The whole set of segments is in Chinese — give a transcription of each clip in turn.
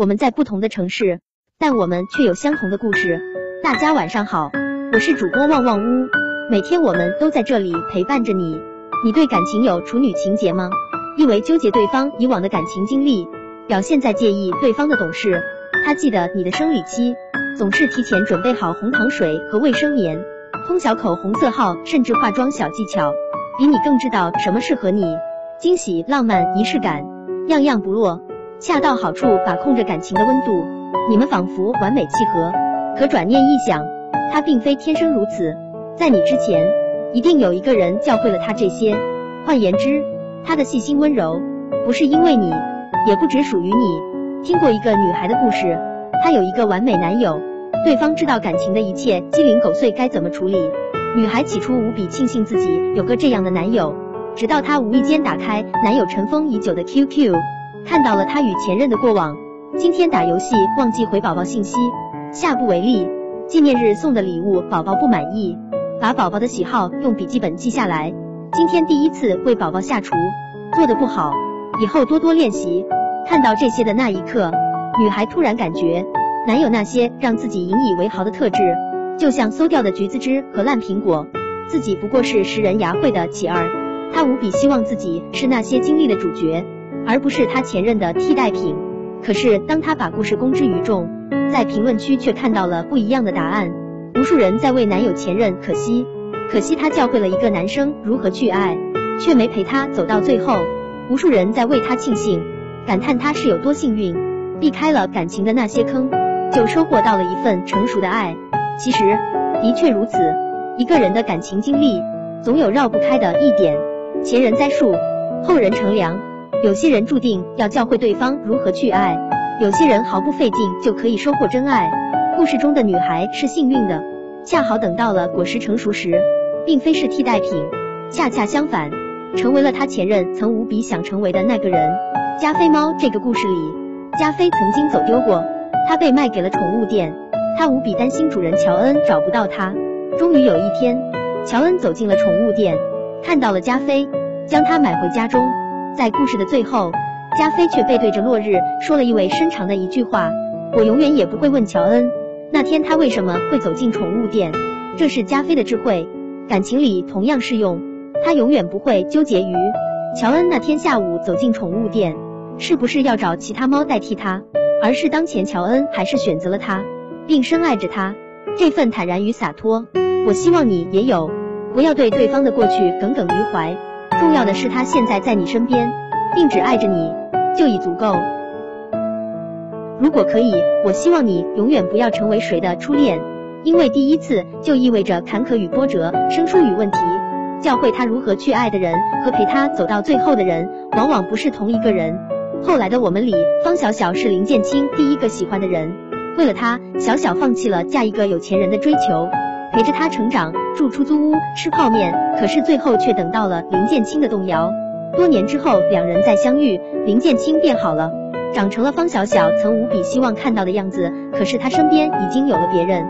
我们在不同的城市，但我们却有相同的故事。大家晚上好，我是主播旺旺屋，每天我们都在这里陪伴着你。你对感情有处女情节吗？因为纠结对方以往的感情经历，表现在介意对方的懂事。他记得你的生理期，总是提前准备好红糖水和卫生棉，通小口红色号，甚至化妆小技巧，比你更知道什么适合你。惊喜、浪漫、仪式感，样样不落，恰到好处把控着感情的温度，你们仿佛完美契合。可转念一想，他并非天生如此，在你之前，一定有一个人教会了他这些。换言之，他的细心温柔，不是因为你，也不只属于你。听过一个女孩的故事，她有一个完美男友，对方知道感情的一切鸡零狗碎该怎么处理。女孩起初无比庆幸自己有个这样的男友。直到她无意间打开男友尘封已久的 QQ，看到了他与前任的过往。今天打游戏忘记回宝宝信息，下不为例。纪念日送的礼物宝宝不满意，把宝宝的喜好用笔记本记下来。今天第一次为宝宝下厨，做的不好，以后多多练习。看到这些的那一刻，女孩突然感觉，男友那些让自己引以为豪的特质，就像馊掉的橘子汁和烂苹果，自己不过是拾人牙慧的乞儿。她无比希望自己是那些经历的主角，而不是他前任的替代品。可是，当她把故事公之于众，在评论区却看到了不一样的答案。无数人在为男友前任可惜，可惜他教会了一个男生如何去爱，却没陪他走到最后。无数人在为他庆幸，感叹他是有多幸运，避开了感情的那些坑，就收获到了一份成熟的爱。其实，的确如此，一个人的感情经历，总有绕不开的一点。前人栽树，后人乘凉。有些人注定要教会对方如何去爱，有些人毫不费劲就可以收获真爱。故事中的女孩是幸运的，恰好等到了果实成熟时，并非是替代品，恰恰相反，成为了她前任曾无比想成为的那个人。加菲猫这个故事里，加菲曾经走丢过，他被卖给了宠物店，他无比担心主人乔恩找不到他。终于有一天，乔恩走进了宠物店。看到了加菲，将他买回家中。在故事的最后，加菲却背对着落日说了意味深长的一句话：“我永远也不会问乔恩，那天他为什么会走进宠物店。”这是加菲的智慧，感情里同样适用。他永远不会纠结于乔恩那天下午走进宠物店是不是要找其他猫代替他，而是当前乔恩还是选择了他，并深爱着他。这份坦然与洒脱，我希望你也有。不要对对方的过去耿耿于怀，重要的是他现在在你身边，并只爱着你，就已足够。如果可以，我希望你永远不要成为谁的初恋，因为第一次就意味着坎坷与波折、生疏与问题。教会他如何去爱的人和陪他走到最后的人，往往不是同一个人。后来的我们里，方小小是林建清第一个喜欢的人，为了他，小小放弃了嫁一个有钱人的追求。陪着他成长，住出租屋，吃泡面，可是最后却等到了林建清的动摇。多年之后，两人再相遇，林建清变好了，长成了方小小曾无比希望看到的样子。可是他身边已经有了别人。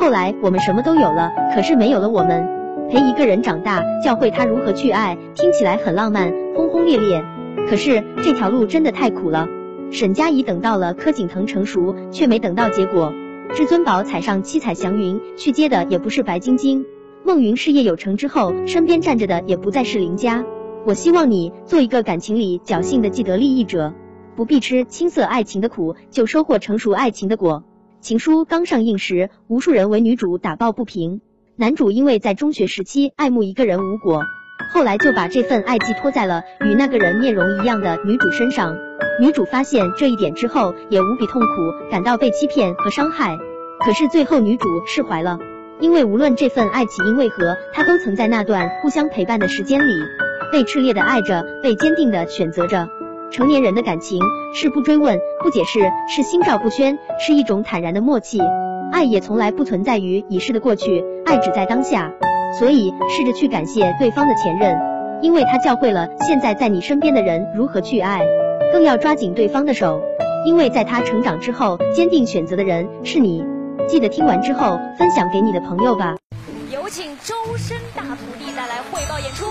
后来我们什么都有了，可是没有了我们。陪一个人长大，教会他如何去爱，听起来很浪漫，轰轰烈烈。可是这条路真的太苦了。沈佳宜等到了柯景腾成熟，却没等到结果。至尊宝踩上七彩祥云，去接的也不是白晶晶。孟云事业有成之后，身边站着的也不再是林佳。我希望你做一个感情里侥幸的既得利益者，不必吃青涩爱情的苦，就收获成熟爱情的果。情书刚上映时，无数人为女主打抱不平。男主因为在中学时期爱慕一个人无果，后来就把这份爱寄托在了与那个人面容一样的女主身上。女主发现这一点之后，也无比痛苦，感到被欺骗和伤害。可是最后女主释怀了，因为无论这份爱起因为何，她都曾在那段互相陪伴的时间里，被炽烈的爱着，被坚定的选择着。成年人的感情是不追问、不解释，是心照不宣，是一种坦然的默契。爱也从来不存在于已逝的过去，爱只在当下。所以试着去感谢对方的前任，因为他教会了现在在你身边的人如何去爱。更要抓紧对方的手，因为在他成长之后，坚定选择的人是你。记得听完之后分享给你的朋友吧。有请周深大徒弟带来汇报演出。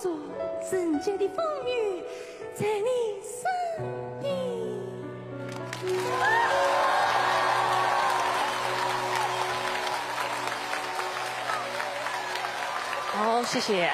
做纯洁的风雨在你身边。好，谢谢。